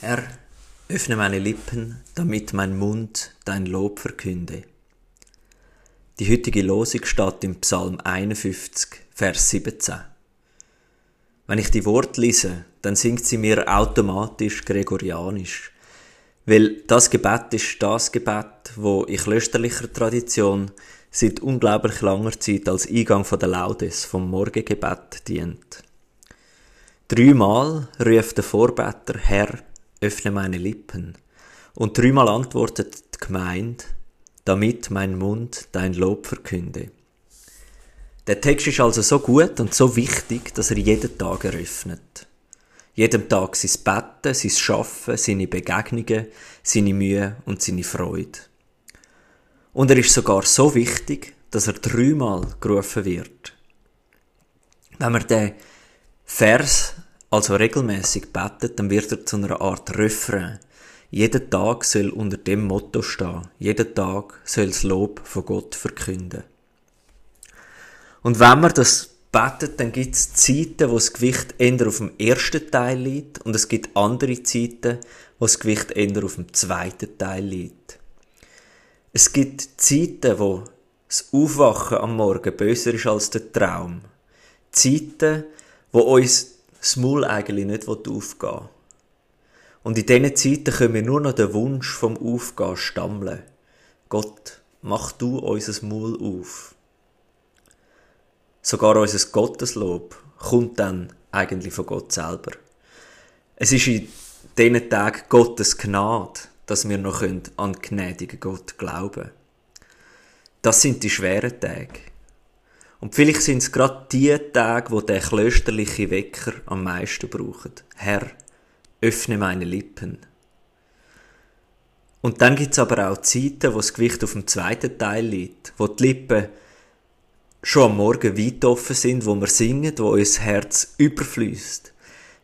Herr, öffne meine Lippen, damit mein Mund dein Lob verkünde. Die heutige Losung steht im Psalm 51, Vers 17. Wenn ich die Wort lese, dann singt sie mir automatisch gregorianisch. Weil das Gebet ist das Gebet, wo in klösterlicher Tradition seit unglaublich langer Zeit als Eingang von der Laudes vom Morgengebet dient. Dreimal ruft der Vorbeter Herr, öffne meine Lippen. Und dreimal antwortet die Gemeinde, damit mein Mund dein Lob verkünde. Der Text ist also so gut und so wichtig, dass er jeden Tag eröffnet. Jeden Tag sein Betten, sein Schaffen, seine Begegnungen, seine Mühe und seine Freude. Und er ist sogar so wichtig, dass er dreimal gerufen wird. Wenn man den Vers also regelmäßig betet, dann wird er zu einer Art Refrain. Jeden Tag soll unter dem Motto stehen. Jeden Tag soll das Lob von Gott verkünden. Und wenn man das betet, dann gibt es Zeiten, wo das Gewicht eher auf dem ersten Teil liegt und es gibt andere Zeiten, wo das Gewicht eher auf dem zweiten Teil liegt. Es gibt Zeiten, wo das Aufwachen am Morgen böser ist als der Traum. Zeiten, wo uns das Maul eigentlich nicht aufgehen will. Und in diesen Zeiten können wir nur noch den Wunsch vom Aufgehen stammeln. Gott, mach du unser Maul auf. Sogar unser Gotteslob kommt dann eigentlich von Gott selber. Es ist in diesen Tagen Gottes Gnade, dass wir noch an gnädigen Gott glauben können. Das sind die schweren Tage. Und vielleicht sind es gerade die Tage, wo der klösterliche Wecker am meisten braucht. Herr, öffne meine Lippen. Und dann gibt's aber auch Zeiten, wo das Gewicht auf dem zweiten Teil liegt, wo die Lippen schon am Morgen weit offen sind, wo wir singen, wo unser Herz überfließt.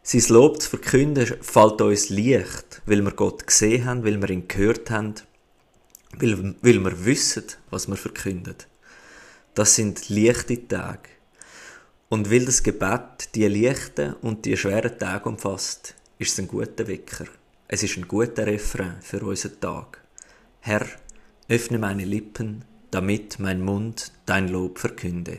Sein Lob zu verkünden fällt uns leicht, weil wir Gott gesehen haben, weil wir ihn gehört haben, weil, weil wir wissen, was wir verkündet. Das sind leichte Tage. Und weil das Gebet die leichten und die schweren Tage umfasst, ist es ein guter Wecker. Es ist ein guter Refrain für unseren Tag. Herr, öffne meine Lippen, damit mein Mund dein Lob verkünde.